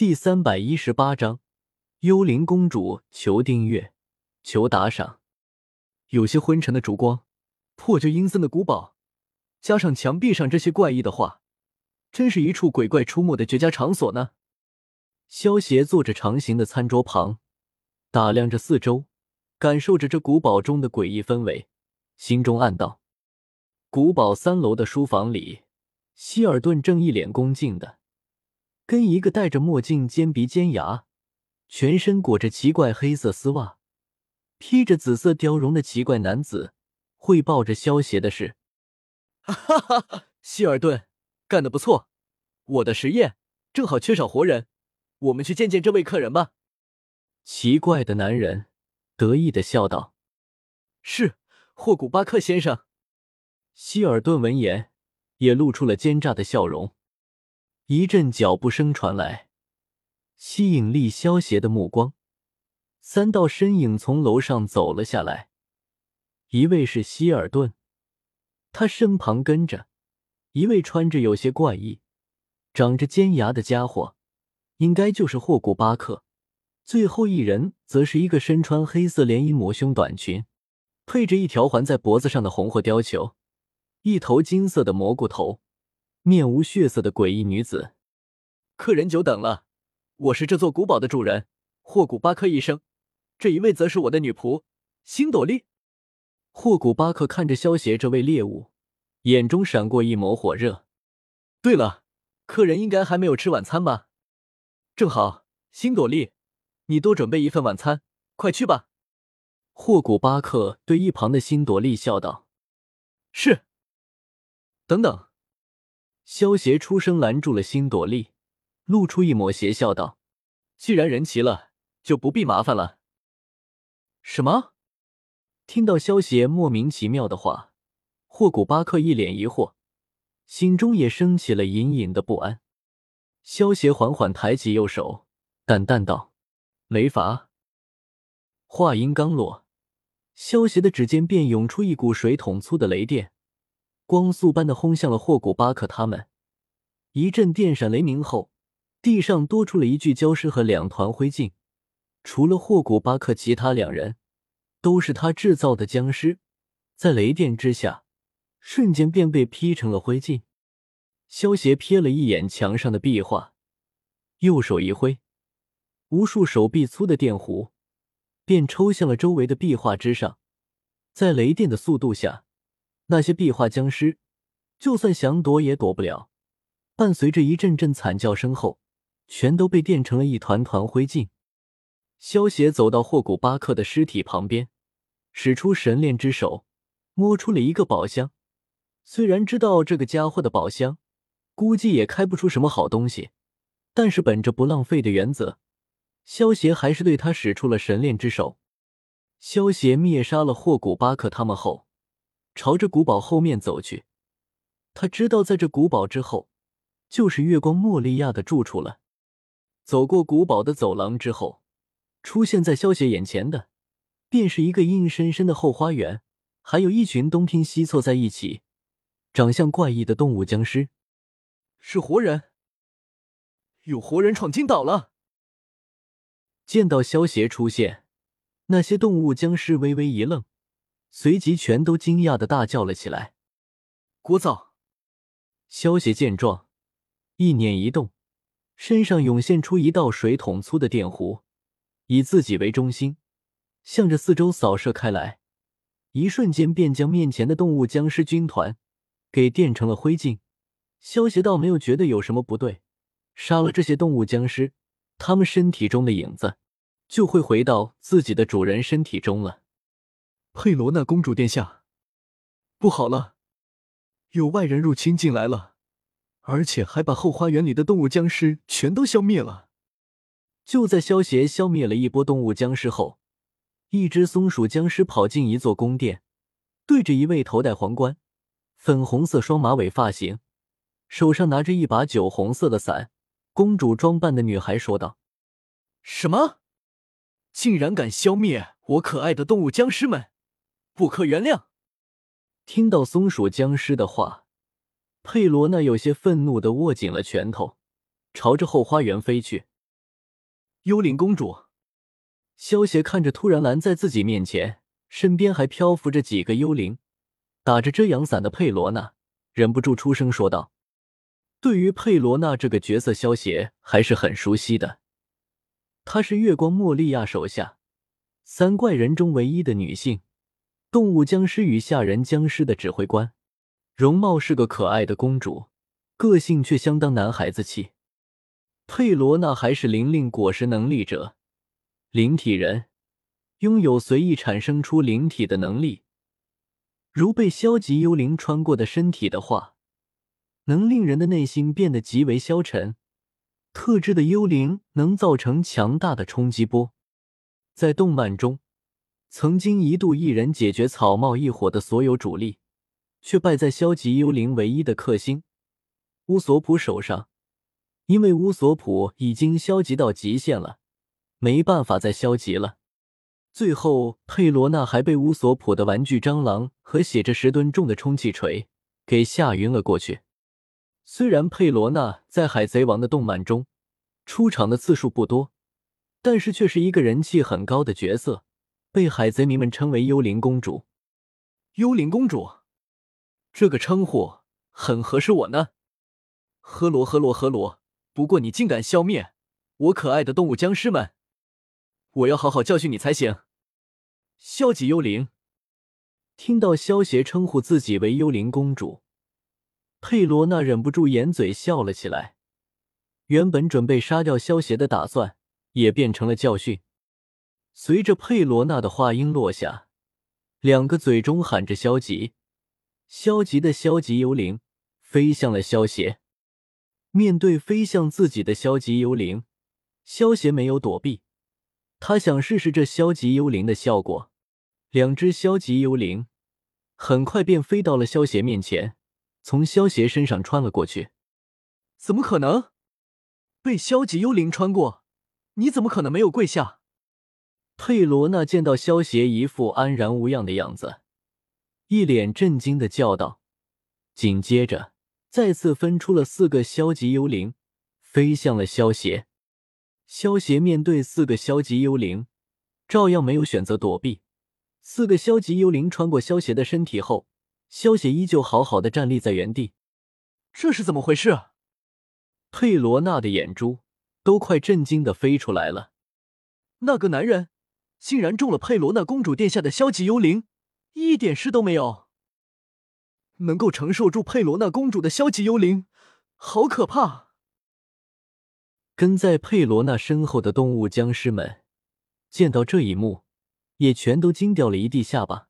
第三百一十八章，幽灵公主求订阅，求打赏。有些昏沉的烛光，破旧阴森的古堡，加上墙壁上这些怪异的画，真是一处鬼怪出没的绝佳场所呢。萧协坐着长形的餐桌旁，打量着四周，感受着这古堡中的诡异氛围，心中暗道：古堡三楼的书房里，希尔顿正一脸恭敬的。跟一个戴着墨镜、尖鼻尖牙、全身裹着奇怪黑色丝袜、披着紫色貂绒的奇怪男子汇报着消协的事。哈哈哈！希尔顿干得不错，我的实验正好缺少活人，我们去见见这位客人吧。奇怪的男人得意的笑道：“是，霍古巴克先生。”希尔顿闻言也露出了奸诈的笑容。一阵脚步声传来，吸引力消邪的目光，三道身影从楼上走了下来。一位是希尔顿，他身旁跟着一位穿着有些怪异、长着尖牙的家伙，应该就是霍古巴克。最后一人则是一个身穿黑色连衣抹胸短裙，配着一条环在脖子上的红货貂裘，一头金色的蘑菇头。面无血色的诡异女子，客人久等了，我是这座古堡的主人霍古巴克医生，这一位则是我的女仆星朵莉。霍古巴克看着萧协这位猎物，眼中闪过一抹火热。对了，客人应该还没有吃晚餐吧？正好，星朵莉，你多准备一份晚餐，快去吧。霍古巴克对一旁的星朵莉笑道：“是。”等等。萧协出声拦住了星朵莉，露出一抹邪笑道：“既然人齐了，就不必麻烦了。”什么？听到萧协莫名其妙的话，霍古巴克一脸疑惑，心中也升起了隐隐的不安。萧协缓缓抬起右手，淡淡道：“雷伐。”话音刚落，萧协的指尖便涌出一股水桶粗的雷电。光速般的轰向了霍古巴克他们，一阵电闪雷鸣后，地上多出了一具焦尸和两团灰烬。除了霍古巴克，其他两人都是他制造的僵尸，在雷电之下，瞬间便被劈成了灰烬。萧协瞥了一眼墙上的壁画，右手一挥，无数手臂粗的电弧便抽向了周围的壁画之上，在雷电的速度下。那些壁画僵尸，就算想躲也躲不了。伴随着一阵阵惨叫声后，全都被电成了一团团灰烬。萧协走到霍古巴克的尸体旁边，使出神炼之手，摸出了一个宝箱。虽然知道这个家伙的宝箱估计也开不出什么好东西，但是本着不浪费的原则，萧协还是对他使出了神炼之手。萧协灭杀了霍古巴克他们后。朝着古堡后面走去，他知道在这古堡之后就是月光莫利亚的住处了。走过古堡的走廊之后，出现在萧邪眼前的便是一个阴森森的后花园，还有一群东拼西凑在一起、长相怪异的动物僵尸。是活人，有活人闯进岛了！见到萧邪出现，那些动物僵尸微微一愣。随即，全都惊讶的大叫了起来。聒噪！萧邪见状，意念一动，身上涌现出一道水桶粗的电弧，以自己为中心，向着四周扫射开来。一瞬间，便将面前的动物僵尸军团给电成了灰烬。萧邪倒没有觉得有什么不对，杀了这些动物僵尸，他们身体中的影子就会回到自己的主人身体中了。佩罗娜公主殿下，不好了，有外人入侵进来了，而且还把后花园里的动物僵尸全都消灭了。就在萧协消灭了一波动物僵尸后，一只松鼠僵尸跑进一座宫殿，对着一位头戴皇冠、粉红色双马尾发型、手上拿着一把酒红色的伞、公主装扮的女孩说道：“什么？竟然敢消灭我可爱的动物僵尸们！”不可原谅！听到松鼠僵尸的话，佩罗娜有些愤怒的握紧了拳头，朝着后花园飞去。幽灵公主。萧协看着突然拦在自己面前，身边还漂浮着几个幽灵，打着遮阳伞的佩罗娜，忍不住出声说道：“对于佩罗娜这个角色，萧协还是很熟悉的。她是月光莫利亚手下三怪人中唯一的女性，动物僵尸与吓人僵尸的指挥官，容貌是个可爱的公主，个性却相当男孩子气。佩罗娜还是灵灵果实能力者。”灵体人拥有随意产生出灵体的能力，如被消极幽灵穿过的身体的话，能令人的内心变得极为消沉。特制的幽灵能造成强大的冲击波。在动漫中，曾经一度一人解决草帽一伙的所有主力，却败在消极幽灵唯一的克星乌索普手上，因为乌索普已经消极到极限了。没办法再消极了，最后佩罗娜还被乌索普的玩具蟑螂和写着十吨重的充气锤给吓晕了过去。虽然佩罗娜在海贼王的动漫中出场的次数不多，但是却是一个人气很高的角色，被海贼迷们称为“幽灵公主”。幽灵公主这个称呼很合适我呢。呵罗呵罗呵罗，不过你竟敢消灭我可爱的动物僵尸们！我要好好教训你才行。消极幽灵听到萧协称呼自己为幽灵公主，佩罗娜忍不住掩嘴笑了起来。原本准备杀掉萧协的打算也变成了教训。随着佩罗娜的话音落下，两个嘴中喊着“消极，消极”的消极幽灵飞向了萧协。面对飞向自己的消极幽灵，萧协没有躲避。他想试试这消极幽灵的效果，两只消极幽灵很快便飞到了萧邪面前，从萧邪身上穿了过去。怎么可能？被消极幽灵穿过？你怎么可能没有跪下？佩罗娜见到萧邪一副安然无恙的样子，一脸震惊的叫道。紧接着，再次分出了四个消极幽灵，飞向了萧邪。萧协面对四个消极幽灵，照样没有选择躲避。四个消极幽灵穿过萧协的身体后，萧协依旧好好的站立在原地。这是怎么回事？佩罗娜的眼珠都快震惊的飞出来了。那个男人竟然中了佩罗娜公主殿下的消极幽灵，一点事都没有。能够承受住佩罗娜公主的消极幽灵，好可怕！跟在佩罗娜身后的动物僵尸们见到这一幕，也全都惊掉了一地下巴。